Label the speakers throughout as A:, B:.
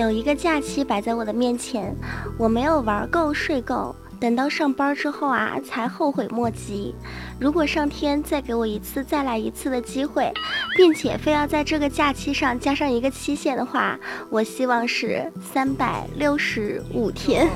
A: 有一个假期摆在我的面前，我没有玩够睡够，等到上班之后啊，才后悔莫及。如果上天再给我一次再来一次的机会，并且非要在这个假期上加上一个期限的话，我希望是三百六十五天。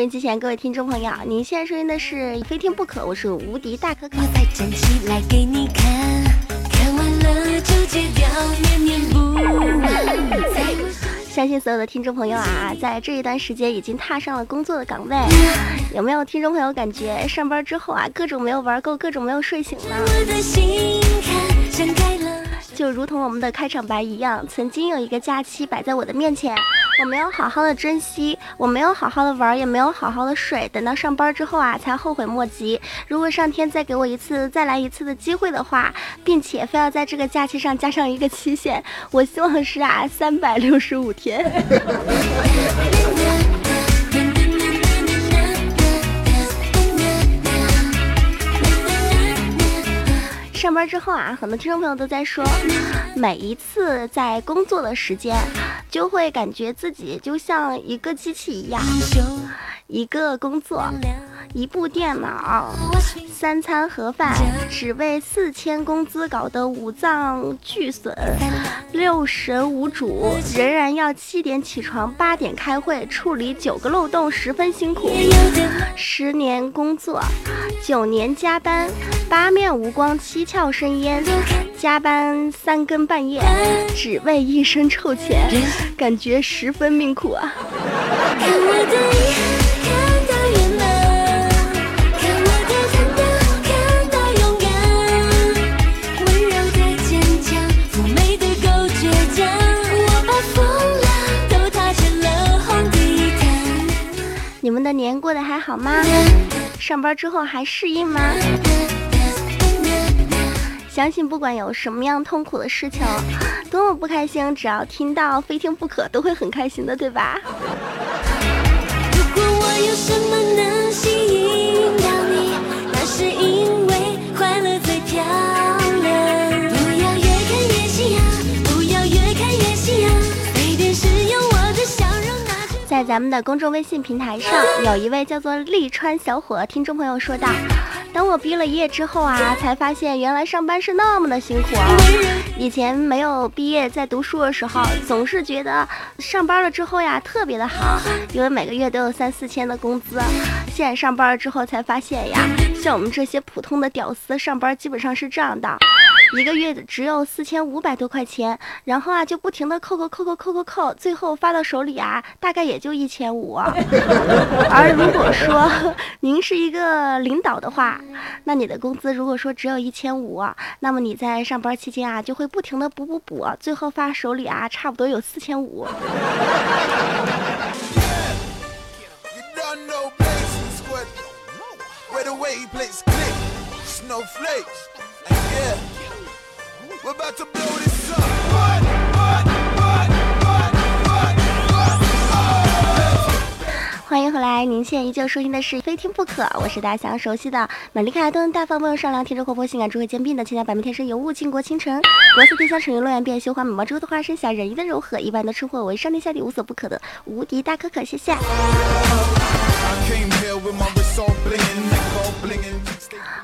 A: 收音机前各位听众朋友，您现在收听的是《非听不可》，我是无敌大可可。相信所有的听众朋友啊，在这一段时间已经踏上了工作的岗位。有没有听众朋友感觉上班之后啊，各种没有玩够，各种没有睡醒呢？就如同我们的开场白一样，曾经有一个假期摆在我的面前。我没有好好的珍惜，我没有好好的玩，也没有好好的睡，等到上班之后啊，才后悔莫及。如果上天再给我一次再来一次的机会的话，并且非要在这个假期上加上一个期限，我希望是啊，三百六十五天。上班之后啊，很多听众朋友都在说，每一次在工作的时间，就会感觉自己就像一个机器一样，一个工作。一部电脑，三餐盒饭，只为四千工资搞得五脏俱损，六神无主，仍然要七点起床，八点开会，处理九个漏洞，十分辛苦。十年工作，九年加班，八面无光，七窍生烟，加班三更半夜，只为一身臭钱，感觉十分命苦啊。过得还好吗？上班之后还适应吗？相信不管有什么样痛苦的事情，多么不开心，只要听到非听不可，都会很开心的，对吧？在咱们的公众微信平台上，有一位叫做利川小伙听众朋友说道：“当我毕了业之后啊，才发现原来上班是那么的辛苦！以前没有毕业，在读书的时候，总是觉得上班了之后呀特别的好，因为每个月都有三四千的工资。现在上班了之后才发现呀，像我们这些普通的屌丝上班基本上是这样的。”一个月只有四千五百多块钱，然后啊就不停的扣扣扣扣扣扣扣，最后发到手里啊大概也就一千五。而如果说您是一个领导的话，那你的工资如果说只有一千五，那么你在上班期间啊就会不停的补补补，最后发手里啊差不多有四千五。欢迎回来，您现在依旧收听的是《非听不可》，我是大家想要熟悉的玛丽可爱、大方、温柔善良、天真活泼、性感、智慧兼并的千家百媚天生尤物、倾国倾城、国色天香、沉鱼落雁、闭月羞花、美貌之后的化身、侠人鱼的柔和，一般都称呼为上天下地无所不可的。无敌大可可，谢谢。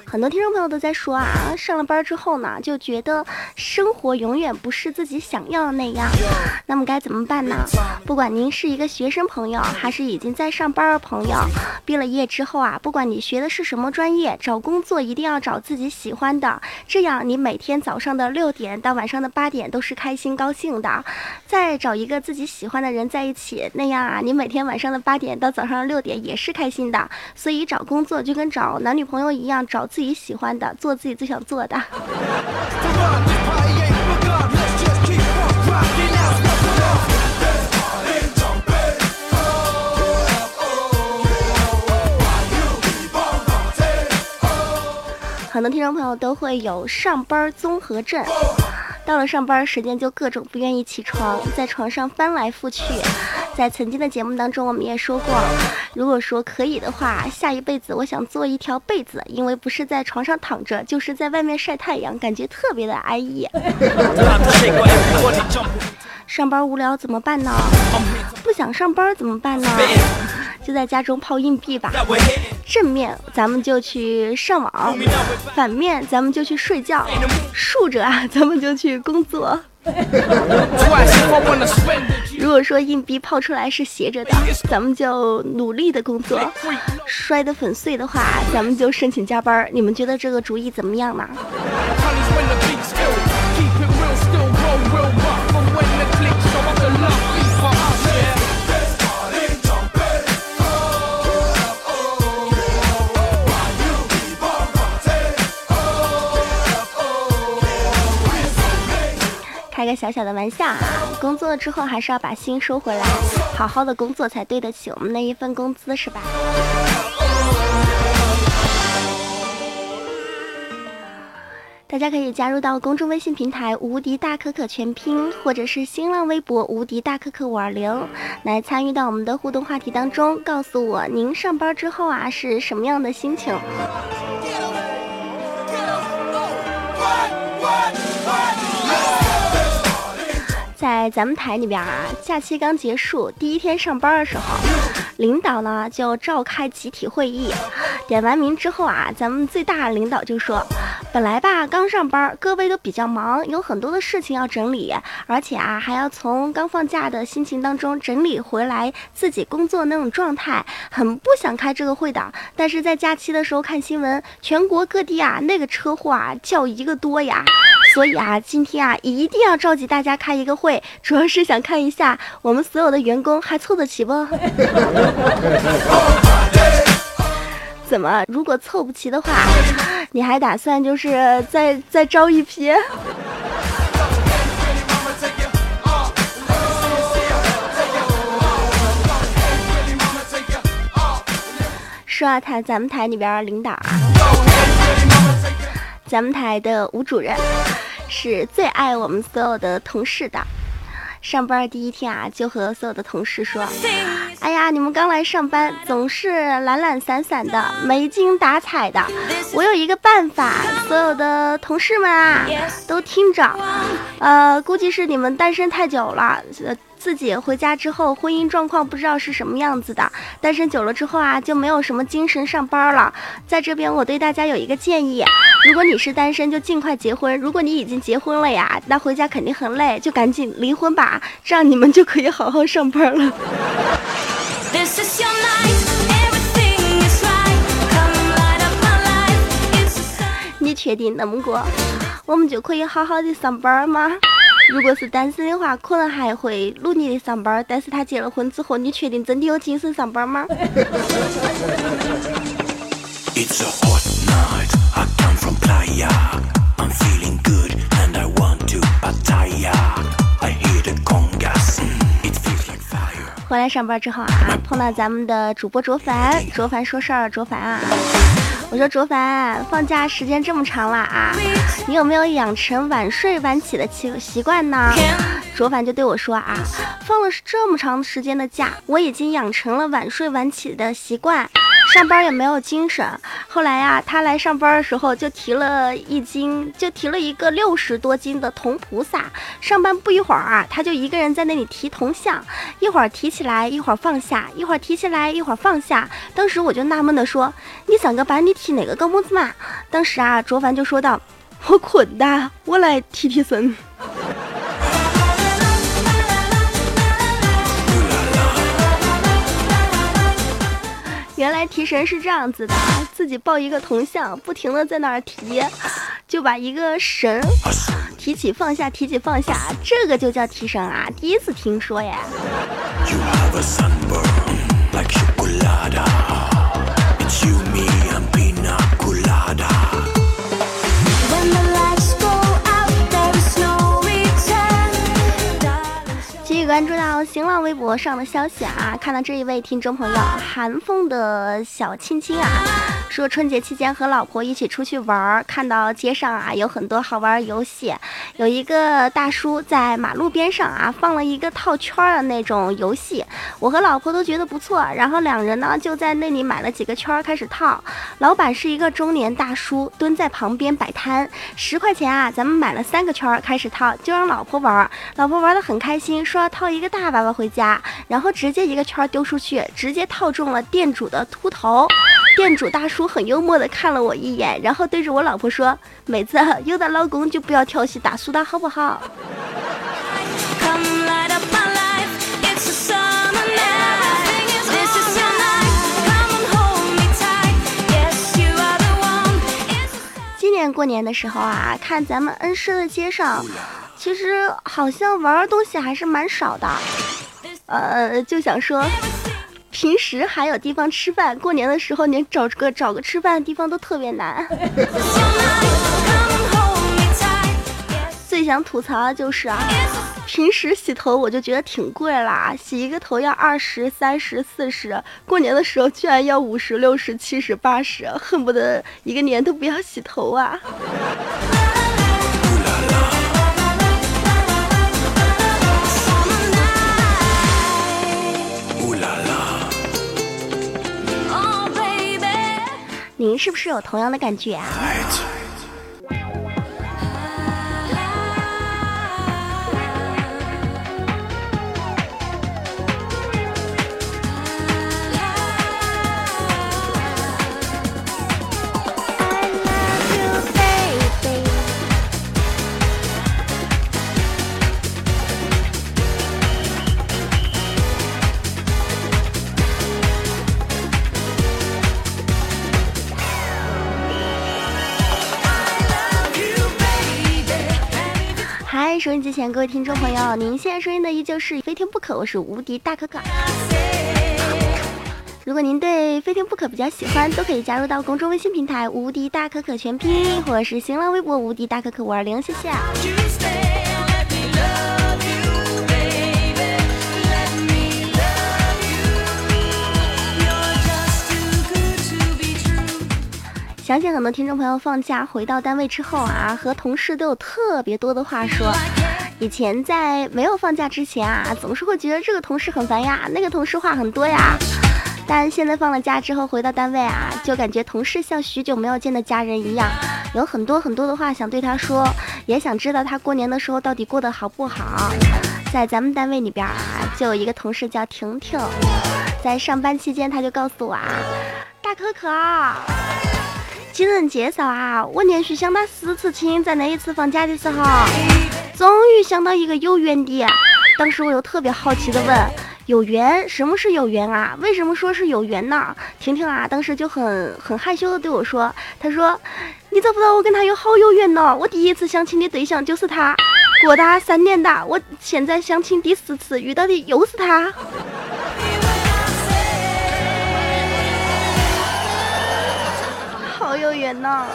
A: 很多听众朋友都在说啊，上了班之后呢，就觉得生活永远不是自己想要的那样。那么该怎么办呢？不管您是一个学生朋友，还是已经在上班的朋友，毕了业之后啊，不管你学的是什么专业，找工作一定要找自己喜欢的，这样你每天早上的六点到晚上的八点都是开心高兴的。再找一个自己喜欢的人在一起，那样啊，你每天晚上的八点到早上的六点也是开心的。所以找工作就跟找男女朋友一样，找。自己喜欢的做自己最想做的。很多听众朋友都会有上班综合症到了上班时间就各种不愿意起床在床上翻来覆去在曾经的节目当中，我们也说过，如果说可以的话，下一辈子我想做一条被子，因为不是在床上躺着，就是在外面晒太阳，感觉特别的安逸。上班无聊怎么办呢？不想上班怎么办呢？就在家中抛硬币吧。正面咱们就去上网，反面咱们就去睡觉，竖着啊咱们就去工作。如果说硬币抛出来是斜着的，咱们就努力的工作；摔得粉碎的话，咱们就申请加班。你们觉得这个主意怎么样呢？一个小小的玩笑啊！工作之后还是要把心收回来，好好的工作才对得起我们那一份工资，是吧？大家可以加入到公众微信平台“无敌大可可全拼”，或者是新浪微博“无敌大可可五二零”，来参与到我们的互动话题当中，告诉我您上班之后啊是什么样的心情。在咱们台里边啊，假期刚结束，第一天上班的时候，领导呢就召开集体会议，点完名之后啊，咱们最大的领导就说，本来吧刚上班，各位都比较忙，有很多的事情要整理，而且啊还要从刚放假的心情当中整理回来自己工作那种状态，很不想开这个会的。但是在假期的时候看新闻，全国各地啊那个车祸啊叫一个多呀。所以啊，今天啊，一定要召集大家开一个会，主要是想看一下我们所有的员工还凑得齐不？怎么？如果凑不齐的话，你还打算就是再再招一批？说啊，台咱们台里边领导啊，咱们台的吴主任。是最爱我们所有的同事的。上班第一天啊，就和所有的同事说：“哎呀，你们刚来上班，总是懒懒散散的，没精打采的。我有一个办法，所有的同事们啊，都听着。呃，估计是你们单身太久了。”自己回家之后，婚姻状况不知道是什么样子的。单身久了之后啊，就没有什么精神上班了。在这边，我对大家有一个建议：如果你是单身，就尽快结婚；如果你已经结婚了呀，那回家肯定很累，就赶紧离婚吧，这样你们就可以好好上班了。你确定那么过，我们就可以好好的上班吗？如果是单身的话，可能还会努力的上班。但是他结了婚之后，你确定真的有精神上班吗？回来上班之后啊，碰到咱们的主播卓凡，卓凡说事儿，卓凡啊。我说卓凡，放假时间这么长了啊，你有没有养成晚睡晚起的习习惯呢？卓凡就对我说啊，放了这么长时间的假，我已经养成了晚睡晚起的习惯。上班也没有精神。后来呀，他来上班的时候就提了一斤，就提了一个六十多斤的铜菩萨。上班不一会儿啊，他就一个人在那里提铜像，一会儿提起来，一会儿放下，一会儿提起来，一会儿放下。当时我就纳闷的说：“你上个班你提哪个高木子嘛？”当时啊，卓凡就说道：“我困的，我来提提神。”原来提神是这样子的，自己抱一个铜像，不停的在那儿提，就把一个神提起放下，提起放下，这个就叫提神啊！第一次听说耶。关注到新浪微博上的消息啊，看到这一位听众朋友韩凤的小亲亲啊。说春节期间和老婆一起出去玩儿，看到街上啊有很多好玩游戏，有一个大叔在马路边上啊放了一个套圈儿的那种游戏，我和老婆都觉得不错，然后两人呢就在那里买了几个圈开始套。老板是一个中年大叔，蹲在旁边摆摊，十块钱啊，咱们买了三个圈开始套，就让老婆玩，老婆玩的很开心，说要套一个大娃娃回家，然后直接一个圈丢出去，直接套中了店主的秃头。店主大叔很幽默的看了我一眼，然后对着我老婆说：“妹子，有的老公就不要调戏大叔的好不好？”今年过年的时候啊，看咱们恩施的街上，其实好像玩的东西还是蛮少的，呃，就想说。平时还有地方吃饭，过年的时候连找个找个吃饭的地方都特别难。最想吐槽的就是啊，平时洗头我就觉得挺贵啦，洗一个头要二十三十四十，过年的时候居然要五十六十七十八十，恨不得一个年都不要洗头啊。您是不是有同样的感觉啊？前各位听众朋友，您现在收听的依旧是《非听不可》，我是无敌大可可。如果您对《非听不可》比较喜欢，都可以加入到公众微信平台“无敌大可可”全拼，或者是新浪微博“无敌大可可五二零”，谢谢。相信很多听众朋友放假回到单位之后啊，和同事都有特别多的话说。以前在没有放假之前啊，总是会觉得这个同事很烦呀，那个同事话很多呀。但现在放了假之后回到单位啊，就感觉同事像许久没有见的家人一样，有很多很多的话想对他说，也想知道他过年的时候到底过得好不好。在咱们单位里边啊，就有一个同事叫婷婷，在上班期间他就告诉我啊，大可可。经人介绍啊，我连续想打四次亲，在那一次放假的时候，终于想到一个有缘的。当时我又特别好奇的问：有缘？什么是有缘啊？为什么说是有缘呢？婷婷啊，当时就很很害羞的对我说：“她说，你知不知道我跟他有好有缘呢？我第一次相亲的对象就是他，过打三年哒，我现在相亲第四次遇到的又是他。”好有缘呐！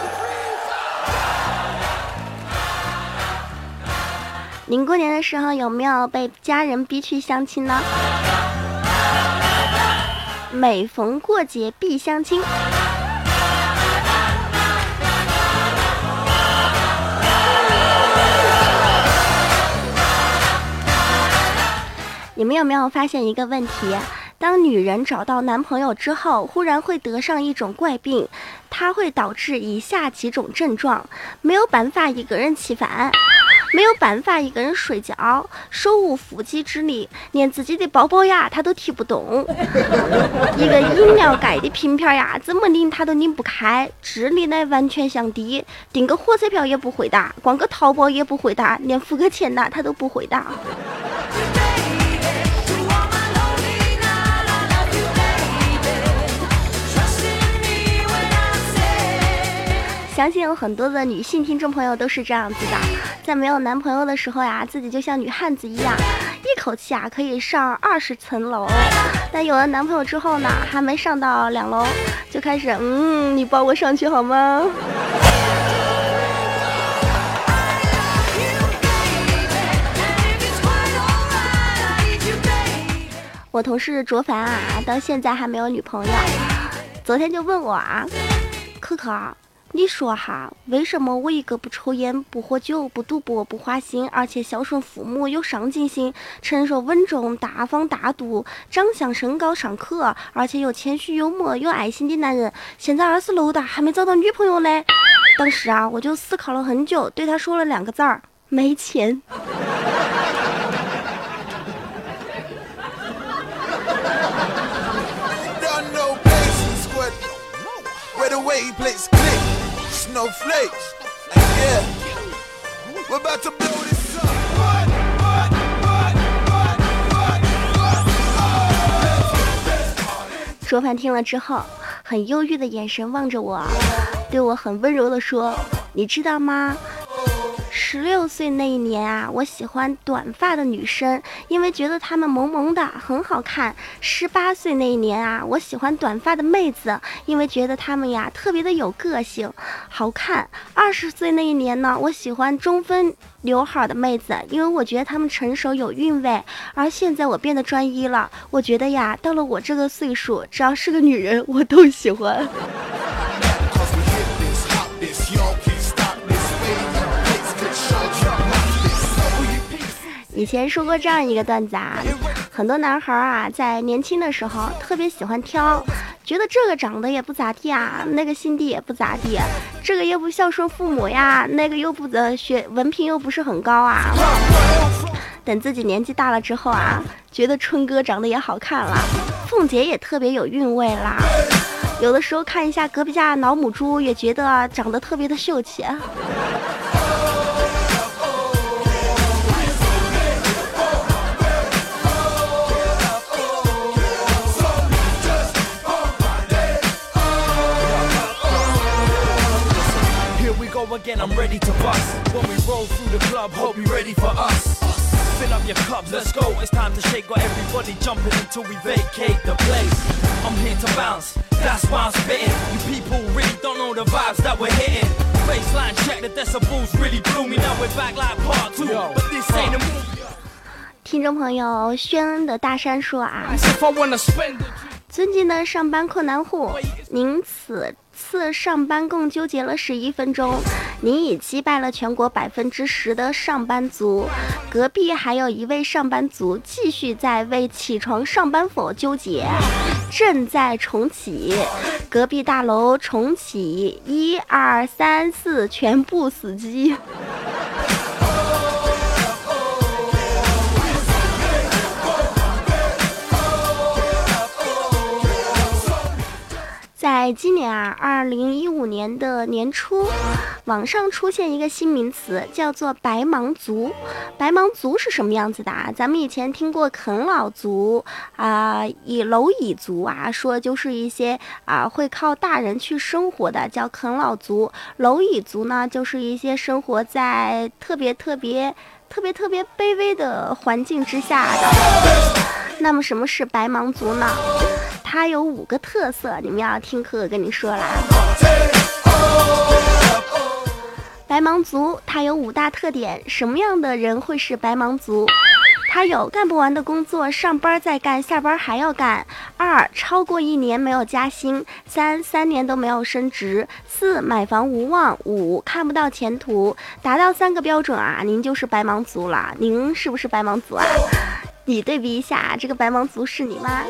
A: 您过年的时候有没有被家人逼去相亲呢？每逢过节必相亲。你们有没有发现一个问题？当女人找到男朋友之后，忽然会得上一种怪病，它会导致以下几种症状：没有办法一个人吃饭，没有办法一个人睡觉，手无缚鸡之力，连自己的包包呀他都提不动，一个饮料盖的瓶瓶呀怎么拧他都拧不开，智力呢完全降低，订个火车票也不会打，逛个淘宝也不会打，连付个钱呐他都不会打。相信有很多的女性听众朋友都是这样子的，在没有男朋友的时候呀，自己就像女汉子一样，一口气啊可以上二十层楼。但有了男朋友之后呢，还没上到两楼，就开始嗯，你抱我上去好吗？我同事卓凡啊，到现在还没有女朋友，昨天就问我啊。可可。你说哈，为什么我一个不抽烟、不喝酒、不赌博、不花心，而且孝顺父母、有上进心、成熟稳重、大方大度、长相身高尚可，而且又谦虚幽默、有爱心的男人，现在二十六大还没找到女朋友嘞？当时啊，我就思考了很久，对他说了两个字儿：没钱。卓凡听了之后，很忧郁的眼神望着我，对我很温柔的说：“你知道吗？”十六岁那一年啊，我喜欢短发的女生，因为觉得她们萌萌的，很好看。十八岁那一年啊，我喜欢短发的妹子，因为觉得她们呀特别的有个性，好看。二十岁那一年呢，我喜欢中分刘海的妹子，因为我觉得她们成熟有韵味。而现在我变得专一了，我觉得呀，到了我这个岁数，只要是个女人，我都喜欢。以前说过这样一个段子啊，很多男孩啊，在年轻的时候特别喜欢挑，觉得这个长得也不咋地啊，那个心地也不咋地，这个又不孝顺父母呀，那个又不的学文凭又不是很高啊。等自己年纪大了之后啊，觉得春哥长得也好看了，凤姐也特别有韵味啦。有的时候看一下隔壁家老母猪，也觉得长得特别的秀气。again, I'm ready to bust. When we roll through the club, hope you ready for us. Fill up your cups, let's go. It's time to shake. Got everybody jumping until we vacate the place. I'm here to bounce, that's why I'm spitting. You people really don't know the vibes that we're hitting. Baseline check, the decibels really blew me. Now we're back like part two, but this ain't a movie. 听众朋友，宣恩的大山说啊，尊敬的上班困难户，您此 次上班共纠结了十一分钟，您已击败了全国百分之十的上班族。隔壁还有一位上班族继续在为起床上班否纠结，正在重启。隔壁大楼重启，一二三四，全部死机。在今年啊，二零一五年的年初，网上出现一个新名词，叫做“白忙族”。白忙族是什么样子的啊？咱们以前听过啃老族啊，以蝼蚁族啊，说就是一些啊会靠大人去生活的，叫啃老族。蝼蚁族呢，就是一些生活在特别特别特别特别卑微的环境之下的。那么什么是白忙族呢？它有五个特色，你们要听可可跟你说啦。白忙族它有五大特点，什么样的人会是白忙族？他有干不完的工作，上班再干，下班还要干。二，超过一年没有加薪。三，三年都没有升职。四，买房无望。五，看不到前途。达到三个标准啊，您就是白忙族了。您是不是白忙族啊？你对比一下，这个白忙族是你吗？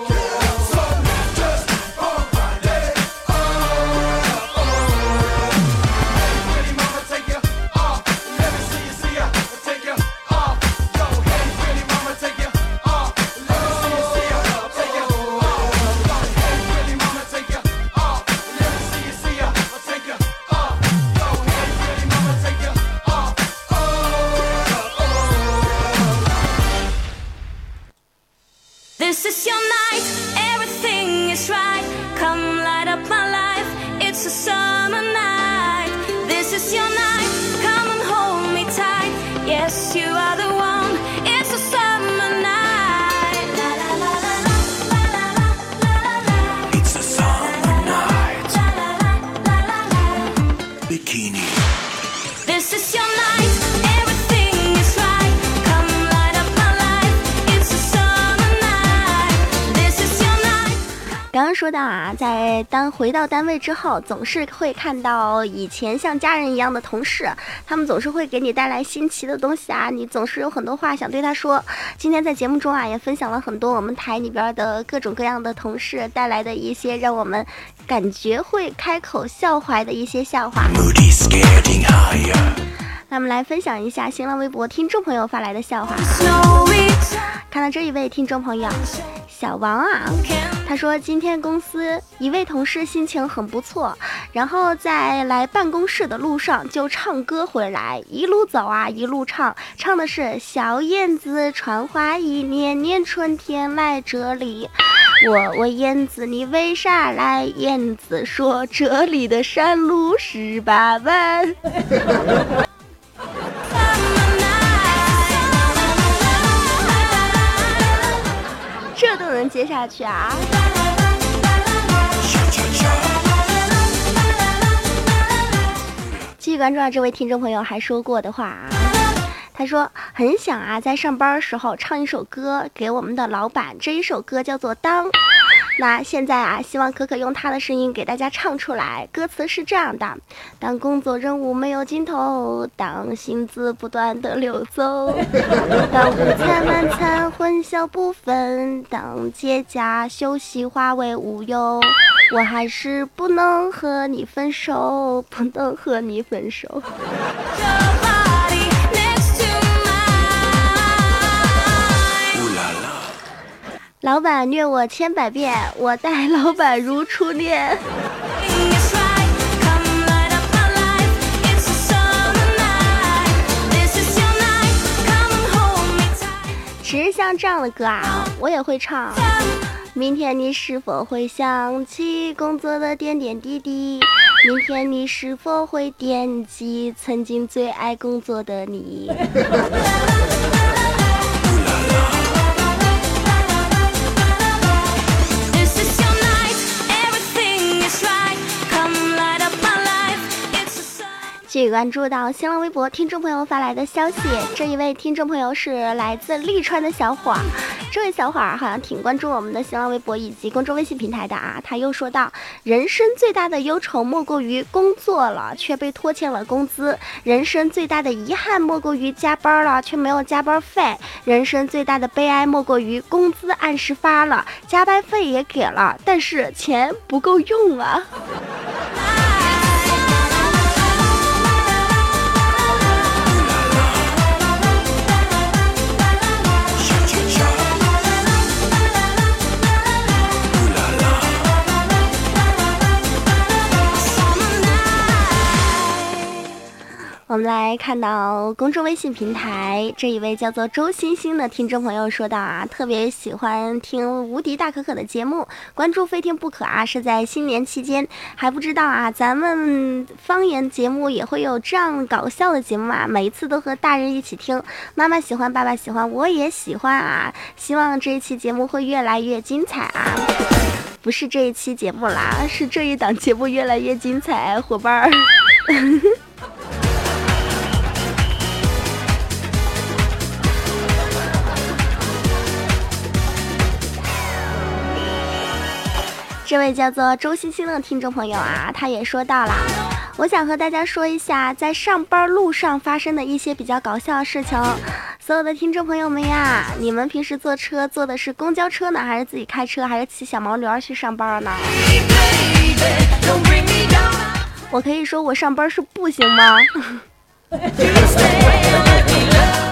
A: bikini. 刚刚说到啊在单回到单位之后总是会看到以前像家人一样的同事他们总是会给你带来新奇的东西啊你总是有很多话想对他说。今天在节目中啊也分享了很多我们台里边的各种各样的同事带来的一些让我们感觉会开口笑怀的一些笑话。那我们来分享一下新浪微博听众朋友发来的笑话。看到这一位听众朋友小王啊。他说今天公司一位同事心情很不错，然后在来办公室的路上就唱歌回来，一路走啊一路唱，唱的是小燕子穿花衣，年年春天来这里。我问燕子你为啥来？燕子说这里的山路十八弯。接下去啊！继续关注啊，这位听众朋友还说过的话啊，他说很想啊，在上班时候唱一首歌给我们的老板，这一首歌叫做《当》。那现在啊，希望可可用他的声音给大家唱出来。歌词是这样的：当工作任务没有尽头，当薪资不断的流走，当午餐晚餐混淆不分，当节假休息化为乌有，我还是不能和你分手，不能和你分手。老板虐我千百遍，我待老板如初恋。其实像这样的歌啊，我也会唱。明天你是否会想起工作的点点滴滴？明天你是否会惦记曾经最爱工作的你？继续关注到新浪微博听众朋友发来的消息，这一位听众朋友是来自利川的小伙儿，这位小伙儿好像挺关注我们的新浪微博以及公众微信平台的啊。他又说道：人生最大的忧愁莫过于工作了却被拖欠了工资；人生最大的遗憾莫过于加班了却没有加班费；人生最大的悲哀莫过于工资按时发了，加班费也给了，但是钱不够用啊。我们来看到公众微信平台这一位叫做周星星的听众朋友说道啊，特别喜欢听无敌大可可的节目，关注非听不可啊，是在新年期间还不知道啊，咱们方言节目也会有这样搞笑的节目啊，每一次都和大人一起听，妈妈喜欢，爸爸喜欢，我也喜欢啊，希望这一期节目会越来越精彩啊，不是这一期节目啦，是这一档节目越来越精彩，伙伴儿。这位叫做周星星的听众朋友啊，他也说到了，我想和大家说一下在上班路上发生的一些比较搞笑的事情。所有的听众朋友们呀，你们平时坐车坐的是公交车呢，还是自己开车，还是骑小毛驴去上班呢？我可以说我上班是步行吗？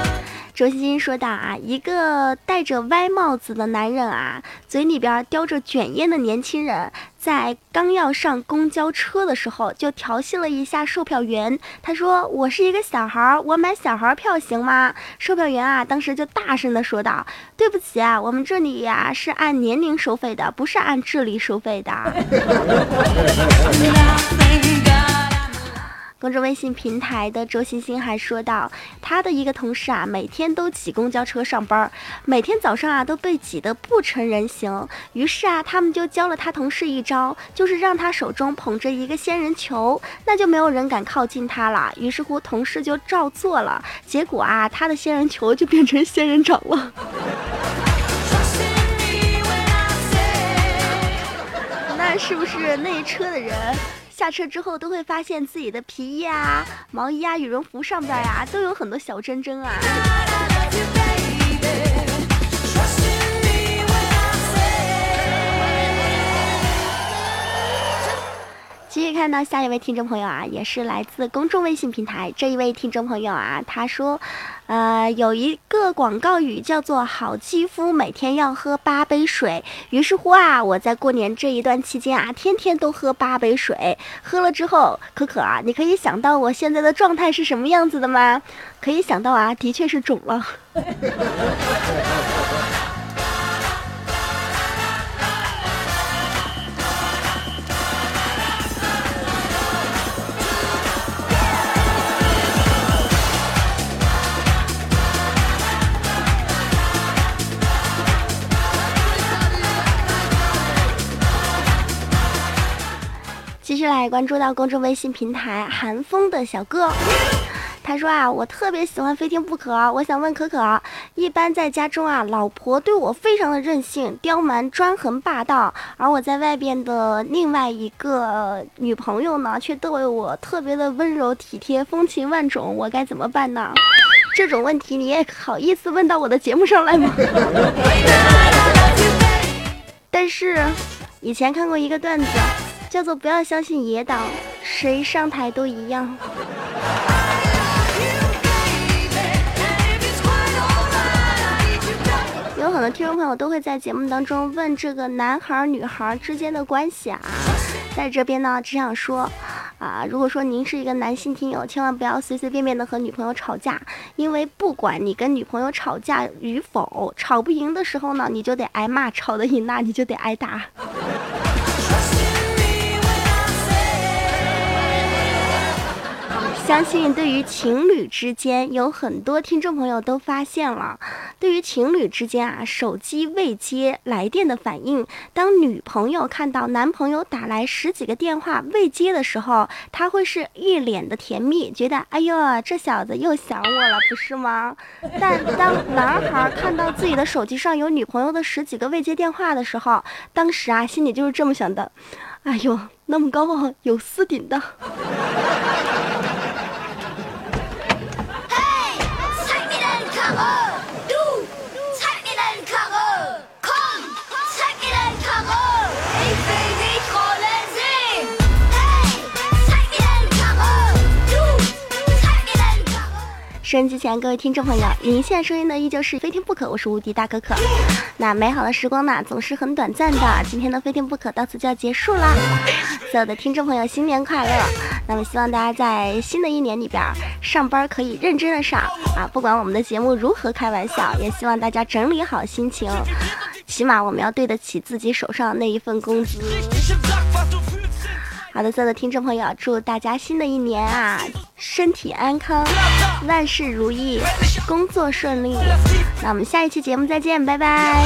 A: 周星星说道啊，一个戴着歪帽子的男人啊，嘴里边叼着卷烟的年轻人，在刚要上公交车的时候，就调戏了一下售票员。他说：“我是一个小孩，我买小孩票行吗？”售票员啊，当时就大声的说道：“对不起啊，我们这里呀是按年龄收费的，不是按智力收费的。”公众微信平台的周星星还说到，他的一个同事啊，每天都挤公交车上班，每天早上啊都被挤得不成人形。于是啊，他们就教了他同事一招，就是让他手中捧着一个仙人球，那就没有人敢靠近他了。于是乎，同事就照做了，结果啊，他的仙人球就变成仙人掌了。那是不是那一车的人下车之后都会发现自己的皮衣啊、毛衣啊、羽绒服上边啊都有很多小针针啊？继续看到下一位听众朋友啊，也是来自公众微信平台。这一位听众朋友啊，他说，呃，有一个广告语叫做“好肌肤每天要喝八杯水”。于是乎啊，我在过年这一段期间啊，天天都喝八杯水。喝了之后，可可啊，你可以想到我现在的状态是什么样子的吗？可以想到啊，的确是肿了。来关注到公众微信平台寒风的小哥，他说啊，我特别喜欢非听不可。我想问可可，一般在家中啊，老婆对我非常的任性、刁蛮、专横、霸道，而我在外边的另外一个女朋友呢，却对我特别的温柔体贴、风情万种，我该怎么办呢？这种问题你也好意思问到我的节目上来吗？但是以前看过一个段子。叫做不要相信野党，谁上台都一样。有很多听众朋友都会在节目当中问这个男孩女孩之间的关系啊，在这边呢只想说，啊，如果说您是一个男性听友，千万不要随随便便的和女朋友吵架，因为不管你跟女朋友吵架与否，吵不赢的时候呢，你就得挨骂；吵得赢，那你就得挨打。相信对于情侣之间，有很多听众朋友都发现了，对于情侣之间啊，手机未接来电的反应，当女朋友看到男朋友打来十几个电话未接的时候，他会是一脸的甜蜜，觉得哎呦，这小子又想我了，不是吗？但当男孩看到自己的手机上有女朋友的十几个未接电话的时候，当时啊，心里就是这么想的，哎呦，那么高傲，有私顶的。收音机前各位听众朋友，您现在收音的依旧是非听不可，我是无敌大可可。那美好的时光呢，总是很短暂的。今天的非听不可到此就要结束啦。所有的听众朋友，新年快乐！那么希望大家在新的一年里边上班可以认真的上啊，不管我们的节目如何开玩笑，也希望大家整理好心情，起码我们要对得起自己手上那一份工资。好的，所有的听众朋友，祝大家新的一年啊，身体安康，万事如意，工作顺利。那我们下一期节目再见，拜拜。